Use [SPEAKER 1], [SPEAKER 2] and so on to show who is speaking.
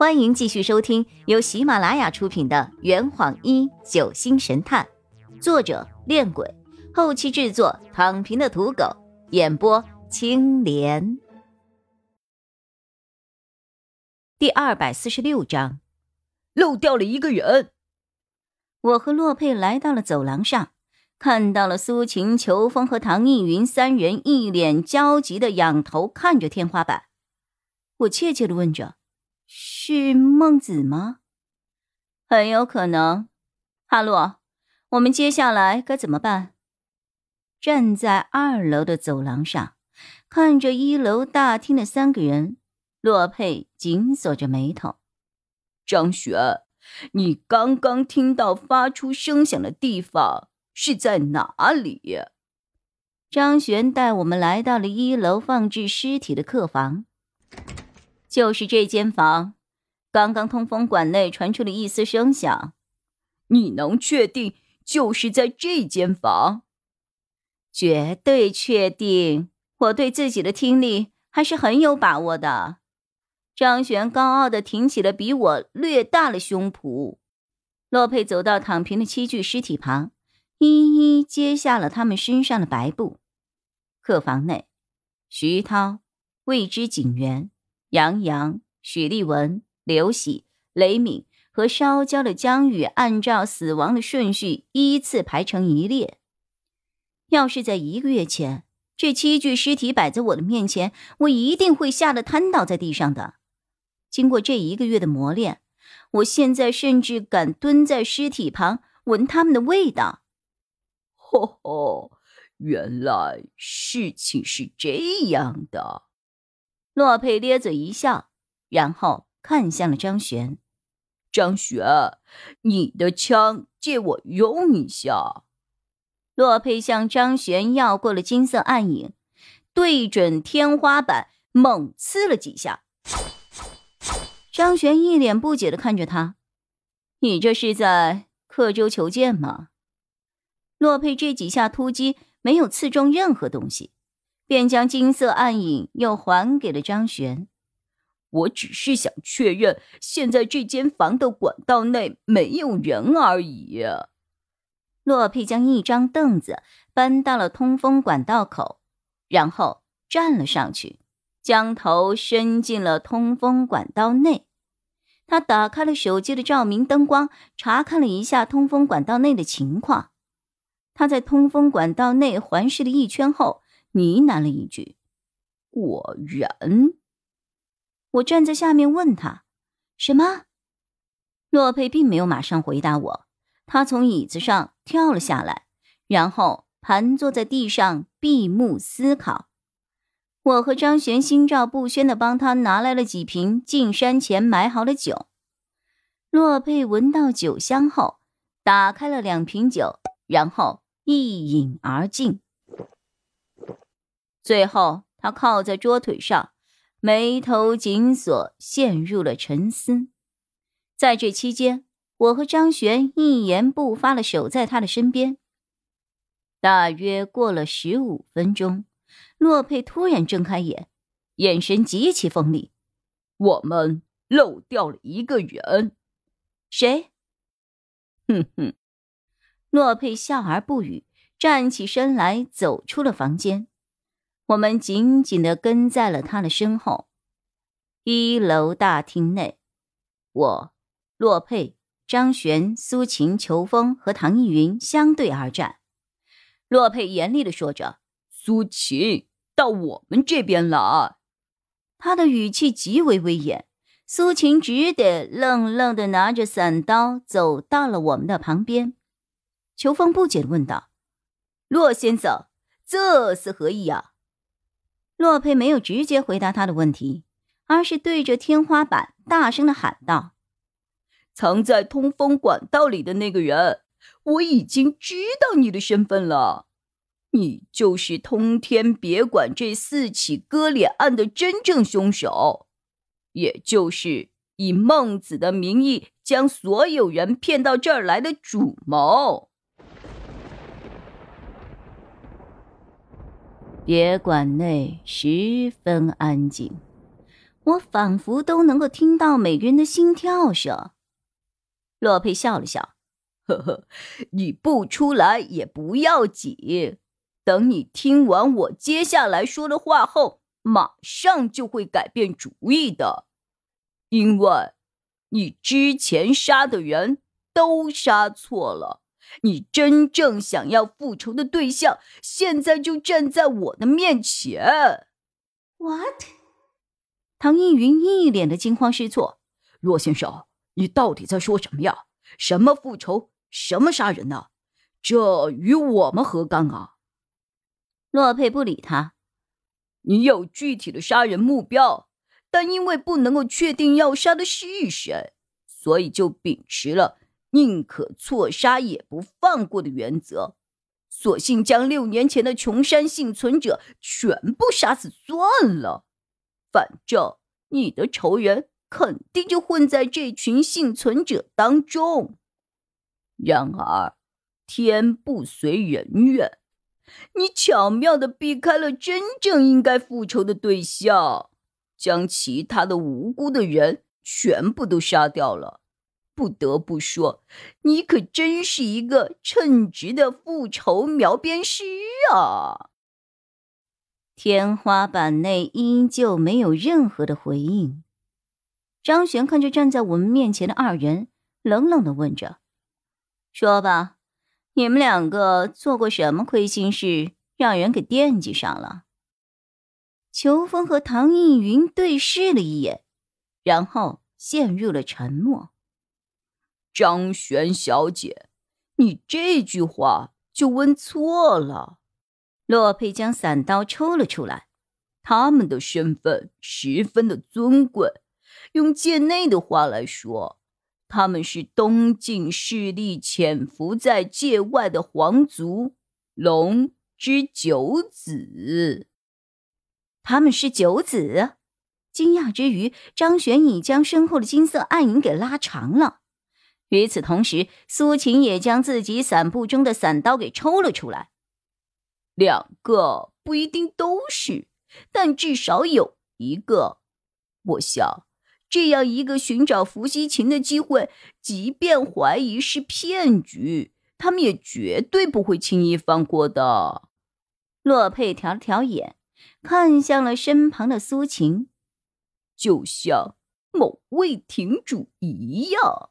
[SPEAKER 1] 欢迎继续收听由喜马拉雅出品的《圆谎一九星神探》，作者：恋鬼，后期制作：躺平的土狗，演播：青莲。第二百四十六章，
[SPEAKER 2] 漏掉了一个人。
[SPEAKER 1] 我和洛佩来到了走廊上，看到了苏晴、裘风和唐逸云三人一脸焦急的仰头看着天花板。我怯怯的问着。是孟子吗？很有可能。哈洛，我们接下来该怎么办？站在二楼的走廊上，看着一楼大厅的三个人，洛佩紧锁着眉头。
[SPEAKER 2] 张璇，你刚刚听到发出声响的地方是在哪里？
[SPEAKER 1] 张璇带我们来到了一楼放置尸体的客房。就是这间房，刚刚通风管内传出了一丝声响，
[SPEAKER 2] 你能确定就是在这间房？
[SPEAKER 1] 绝对确定，我对自己的听力还是很有把握的。张璇高傲的挺起了比我略大的胸脯。洛佩走到躺平的七具尸体旁，一一揭下了他们身上的白布。客房内，徐涛、未知警员。杨洋、许立文、刘喜、雷敏和烧焦的江宇按照死亡的顺序依次排成一列。要是在一个月前，这七具尸体摆在我的面前，我一定会吓得瘫倒在地上的。经过这一个月的磨练，我现在甚至敢蹲在尸体旁闻他们的味道。
[SPEAKER 2] 吼吼，原来事情是这样的。
[SPEAKER 1] 洛佩咧嘴一笑，然后看向了张璇：“
[SPEAKER 2] 张璇，你的枪借我用一下。”
[SPEAKER 1] 洛佩向张璇要过了金色暗影，对准天花板猛刺了几下。张璇一脸不解的看着他：“你这是在刻舟求剑吗？”洛佩这几下突击没有刺中任何东西。便将金色暗影又还给了张璇。
[SPEAKER 2] 我只是想确认，现在这间房的管道内没有人而已。
[SPEAKER 1] 洛佩将一张凳子搬到了通风管道口，然后站了上去，将头伸进了通风管道内。他打开了手机的照明灯光，查看了一下通风管道内的情况。他在通风管道内环视了一圈后。呢喃了一句：“
[SPEAKER 2] 果然。”
[SPEAKER 1] 我站在下面问他：“什么？”洛佩并没有马上回答我，他从椅子上跳了下来，然后盘坐在地上闭目思考。我和张璇心照不宣的帮他拿来了几瓶进山前买好的酒。洛佩闻到酒香后，打开了两瓶酒，然后一饮而尽。最后，他靠在桌腿上，眉头紧锁，陷入了沉思。在这期间，我和张璇一言不发的守在他的身边。大约过了十五分钟，洛佩突然睁开眼，眼神极其锋利：“
[SPEAKER 2] 我们漏掉了一个人，
[SPEAKER 1] 谁？”
[SPEAKER 2] 哼哼。
[SPEAKER 1] 洛佩笑而不语，站起身来，走出了房间。我们紧紧的跟在了他的身后。一楼大厅内，我、洛佩、张璇、苏晴、裘风和唐逸云相对而站。洛佩严厉的说着：“
[SPEAKER 2] 苏晴，到我们这边来。”
[SPEAKER 1] 他的语气极为威严。苏晴只得愣愣的拿着伞刀走到了我们的旁边。裘风不解的问道：“
[SPEAKER 2] 洛先生，这是何意啊？”
[SPEAKER 1] 洛佩没有直接回答他的问题，而是对着天花板大声的喊道：“
[SPEAKER 2] 藏在通风管道里的那个人，我已经知道你的身份了，你就是通天别馆这四起割脸案的真正凶手，也就是以孟子的名义将所有人骗到这儿来的主谋。”
[SPEAKER 1] 别馆内十分安静，我仿佛都能够听到每个人的心跳声。洛佩笑了笑：“
[SPEAKER 2] 呵呵，你不出来也不要紧，等你听完我接下来说的话后，马上就会改变主意的，因为你之前杀的人都杀错了。你真正想要复仇的对象，现在就站在我的面前。”
[SPEAKER 1] What？唐映云一脸的惊慌失措。
[SPEAKER 2] 骆先生。你到底在说什么呀？什么复仇？什么杀人呢？这与我们何干啊？
[SPEAKER 1] 洛佩不理他。
[SPEAKER 2] 你有具体的杀人目标，但因为不能够确定要杀的是谁，所以就秉持了宁可错杀也不放过的原则，索性将六年前的穷山幸存者全部杀死算了。反正你的仇人。肯定就混在这群幸存者当中。然而，天不随人愿，你巧妙的避开了真正应该复仇的对象，将其他的无辜的人全部都杀掉了。不得不说，你可真是一个称职的复仇描边师啊！
[SPEAKER 1] 天花板内依旧没有任何的回应。张璇看着站在我们面前的二人，冷冷的问着：“说吧，你们两个做过什么亏心事，让人给惦记上了？”秋风和唐逸云对视了一眼，然后陷入了沉默。
[SPEAKER 2] 张璇小姐，你这句话就问错了。
[SPEAKER 1] 洛佩将伞刀抽了出来，
[SPEAKER 2] 他们的身份十分的尊贵。用界内的话来说，他们是东晋势力潜伏在界外的皇族龙之九子。
[SPEAKER 1] 他们是九子？惊讶之余，张玄已将身后的金色暗影给拉长了。与此同时，苏秦也将自己伞布中的伞刀给抽了出来。
[SPEAKER 2] 两个不一定都是，但至少有一个。我想。这样一个寻找伏羲琴的机会，即便怀疑是骗局，他们也绝对不会轻易放过的。
[SPEAKER 1] 洛佩挑了挑眼，看向了身旁的苏秦，
[SPEAKER 2] 就像某位亭主一样。